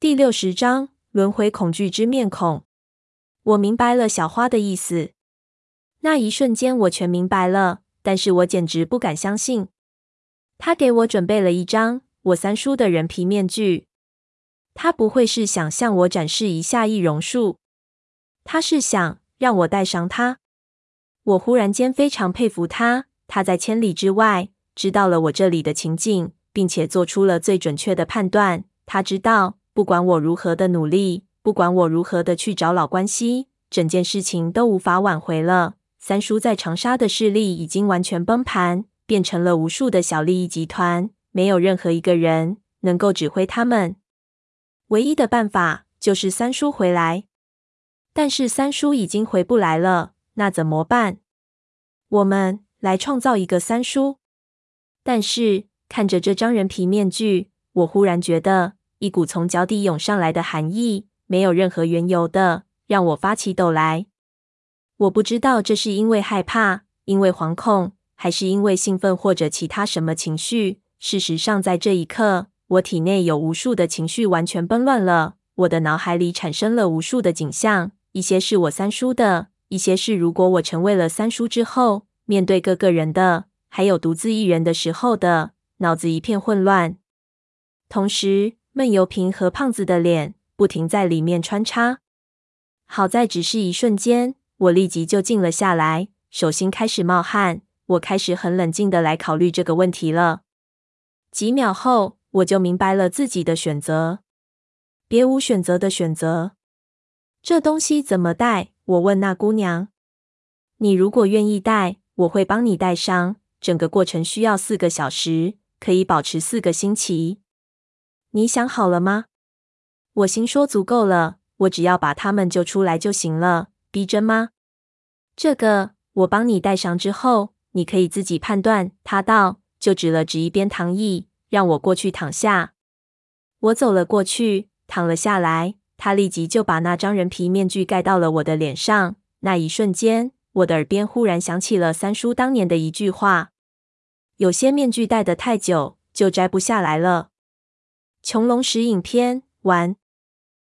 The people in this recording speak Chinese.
第六十章轮回恐惧之面孔。我明白了小花的意思。那一瞬间，我全明白了，但是我简直不敢相信。他给我准备了一张我三叔的人皮面具。他不会是想向我展示一下易容术，他是想让我戴上它。我忽然间非常佩服他，他在千里之外知道了我这里的情境，并且做出了最准确的判断。他知道，不管我如何的努力，不管我如何的去找老关系，整件事情都无法挽回了。三叔在长沙的势力已经完全崩盘，变成了无数的小利益集团，没有任何一个人能够指挥他们。唯一的办法就是三叔回来，但是三叔已经回不来了，那怎么办？我们来创造一个三叔。但是看着这张人皮面具，我忽然觉得一股从脚底涌上来的寒意，没有任何缘由的让我发起抖来。我不知道这是因为害怕、因为惶恐，还是因为兴奋或者其他什么情绪。事实上，在这一刻。我体内有无数的情绪完全崩乱了，我的脑海里产生了无数的景象，一些是我三叔的，一些是如果我成为了三叔之后，面对各个人的，还有独自一人的时候的，脑子一片混乱。同时，闷油瓶和胖子的脸不停在里面穿插。好在只是一瞬间，我立即就静了下来，手心开始冒汗，我开始很冷静的来考虑这个问题了。几秒后。我就明白了自己的选择，别无选择的选择。这东西怎么戴？我问那姑娘。你如果愿意戴，我会帮你戴上。整个过程需要四个小时，可以保持四个星期。你想好了吗？我心说足够了，我只要把他们救出来就行了。逼真吗？这个我帮你戴上之后，你可以自己判断。他道，就指了指一边躺椅。让我过去躺下，我走了过去，躺了下来。他立即就把那张人皮面具盖到了我的脸上。那一瞬间，我的耳边忽然响起了三叔当年的一句话：“有些面具戴得太久，就摘不下来了。”穹窿石影片完。